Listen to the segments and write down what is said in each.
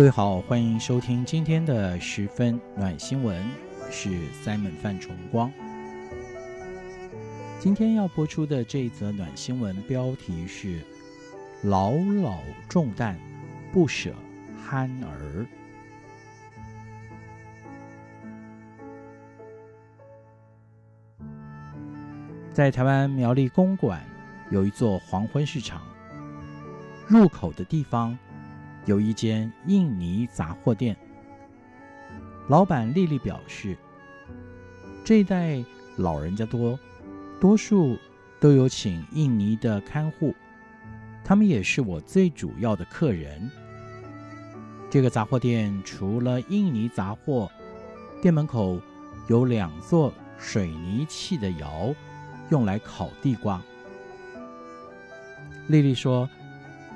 各位好，欢迎收听今天的十分暖新闻，我是 Simon 范崇光。今天要播出的这一则暖新闻标题是“老老重担不舍憨儿”。在台湾苗栗公馆有一座黄昏市场，入口的地方。有一间印尼杂货店，老板丽丽表示，这一代老人家多，多数都有请印尼的看护，他们也是我最主要的客人。这个杂货店除了印尼杂货，店门口有两座水泥砌的窑，用来烤地瓜。丽丽说，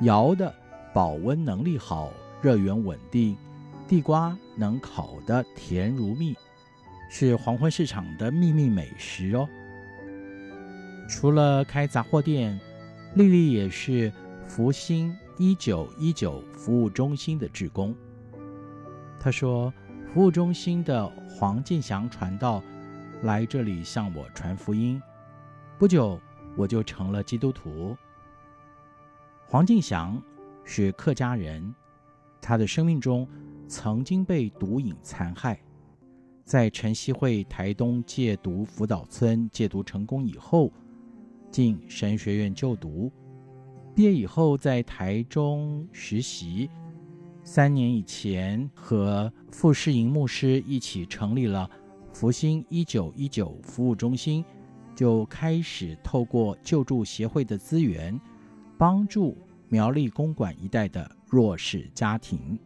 窑的。保温能力好，热源稳定，地瓜能烤得甜如蜜，是黄昏市场的秘密美食哦。除了开杂货店，丽丽也是福星一九一九服务中心的职工。她说，服务中心的黄进祥传道来这里向我传福音，不久我就成了基督徒。黄进祥。是客家人，他的生命中曾经被毒瘾残害，在晨曦会台东戒毒辅导村戒毒成功以后，进神学院就读，毕业以后在台中实习，三年以前和傅世营牧师一起成立了福星一九一九服务中心，就开始透过救助协会的资源帮助。苗栗公馆一带的弱势家庭，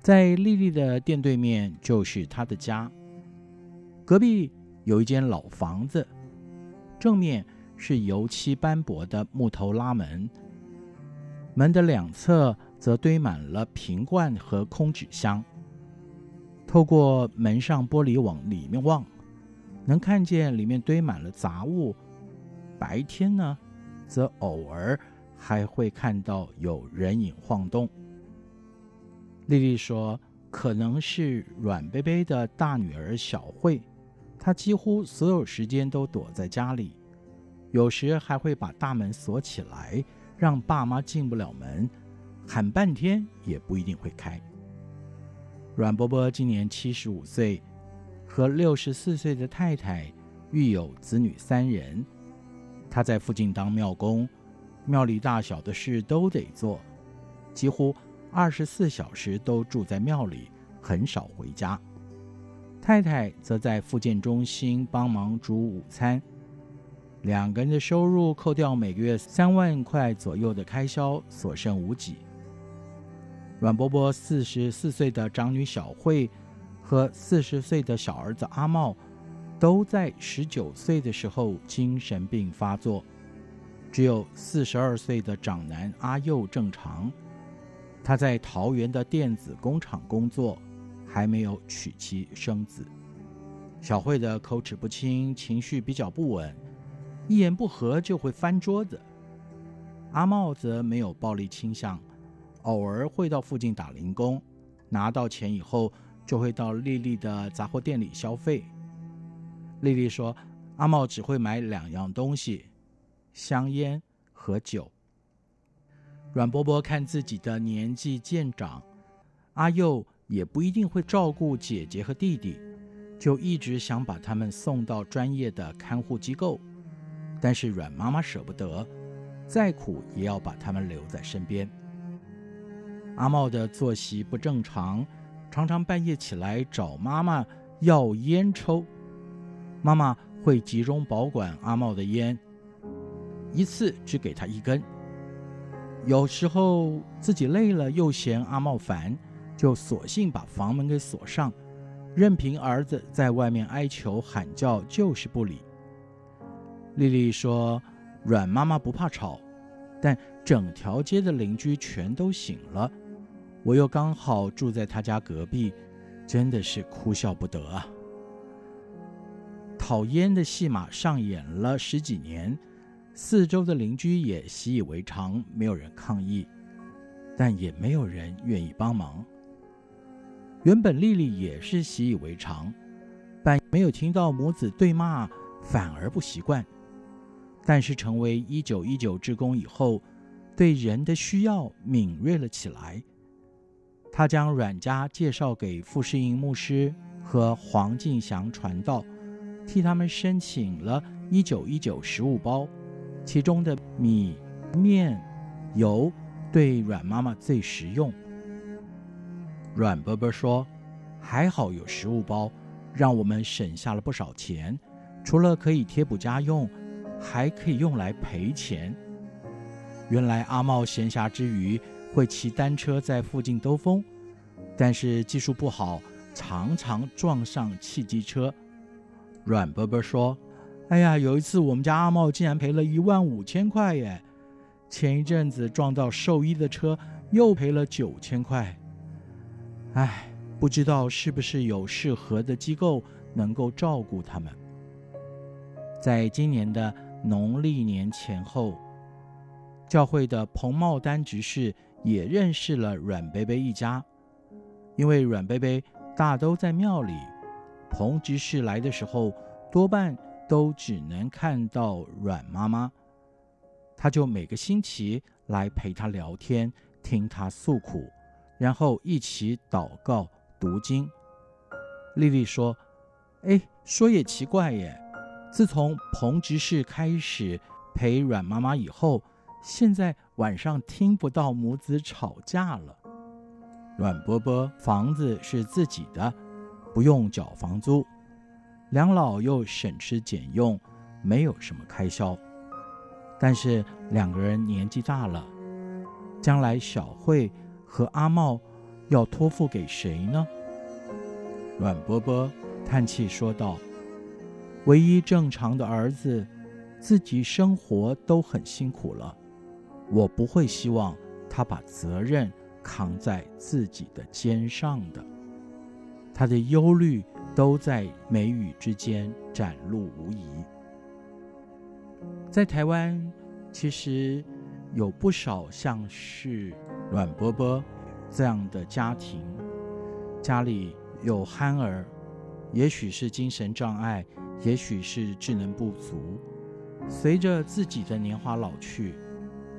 在丽丽的店对面就是她的家。隔壁有一间老房子，正面是油漆斑驳的木头拉门，门的两侧则堆满了瓶罐和空纸箱。透过门上玻璃往里面望，能看见里面堆满了杂物。白天呢，则偶尔。还会看到有人影晃动。丽丽说：“可能是阮贝贝的大女儿小慧，她几乎所有时间都躲在家里，有时还会把大门锁起来，让爸妈进不了门，喊半天也不一定会开。”阮伯伯今年七十五岁，和六十四岁的太太育有子女三人，他在附近当庙工。庙里大小的事都得做，几乎二十四小时都住在庙里，很少回家。太太则在复健中心帮忙煮午餐，两个人的收入扣掉每个月三万块左右的开销，所剩无几。阮伯伯四十四岁的长女小慧和四十岁的小儿子阿茂，都在十九岁的时候精神病发作。只有四十二岁的长男阿佑正常，他在桃园的电子工厂工作，还没有娶妻生子。小慧的口齿不清，情绪比较不稳，一言不合就会翻桌子。阿茂则没有暴力倾向，偶尔会到附近打零工，拿到钱以后就会到丽丽的杂货店里消费。丽丽说，阿茂只会买两样东西。香烟和酒。阮伯伯看自己的年纪渐长，阿佑也不一定会照顾姐姐和弟弟，就一直想把他们送到专业的看护机构，但是阮妈妈舍不得，再苦也要把他们留在身边。阿茂的作息不正常，常常半夜起来找妈妈要烟抽，妈妈会集中保管阿茂的烟，一次只给他一根。有时候自己累了又嫌阿茂烦，就索性把房门给锁上，任凭儿子在外面哀求喊叫，就是不理。丽丽说：“阮妈妈不怕吵，但整条街的邻居全都醒了。”我又刚好住在他家隔壁，真的是哭笑不得啊！讨厌的戏码上演了十几年，四周的邻居也习以为常，没有人抗议，但也没有人愿意帮忙。原本丽丽也是习以为常，但没有听到母子对骂，反而不习惯。但是成为一九一九志工以后，对人的需要敏锐了起来。他将阮家介绍给傅世英牧师和黄敬祥传道，替他们申请了一九一九食物包，其中的米、面、油对阮妈妈最实用。阮伯伯说：“还好有食物包，让我们省下了不少钱，除了可以贴补家用，还可以用来赔钱。”原来阿茂闲暇之余，会骑单车在附近兜风，但是技术不好，常常撞上汽机车。阮伯伯说：“哎呀，有一次我们家阿茂竟然赔了一万五千块耶！前一阵子撞到兽医的车，又赔了九千块。哎，不知道是不是有适合的机构能够照顾他们。”在今年的农历年前后，教会的彭茂丹执事。也认识了阮贝贝一家，因为阮贝贝大都在庙里，彭执事来的时候多半都只能看到阮妈妈，他就每个星期来陪她聊天，听她诉苦，然后一起祷告读经。丽丽说：“哎，说也奇怪耶，自从彭执事开始陪阮妈妈以后。”现在晚上听不到母子吵架了。阮伯伯房子是自己的，不用缴房租，两老又省吃俭用，没有什么开销。但是两个人年纪大了，将来小慧和阿茂要托付给谁呢？阮伯伯叹气说道：“唯一正常的儿子，自己生活都很辛苦了。”我不会希望他把责任扛在自己的肩上的，他的忧虑都在眉宇之间展露无遗。在台湾，其实有不少像是阮伯伯这样的家庭，家里有憨儿，也许是精神障碍，也许是智能不足，随着自己的年华老去。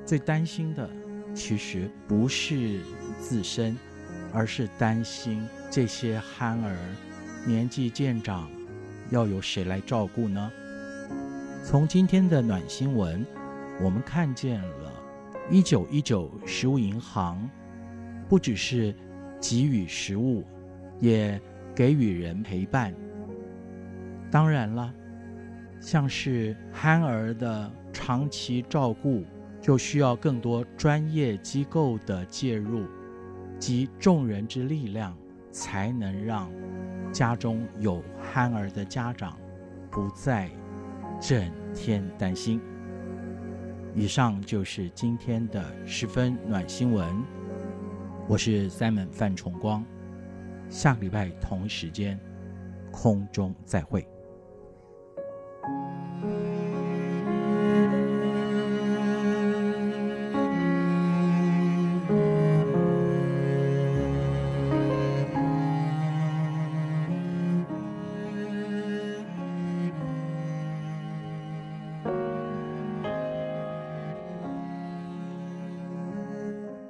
最担心的，其实不是自身，而是担心这些憨儿年纪渐长，要由谁来照顾呢？从今天的暖新闻，我们看见了一九一九食物银行，不只是给予食物，也给予人陪伴。当然了，像是憨儿的长期照顾。就需要更多专业机构的介入及众人之力量，才能让家中有憨儿的家长不再整天担心。以上就是今天的十分暖新闻，我是 Simon 范崇光，下个礼拜同一时间空中再会。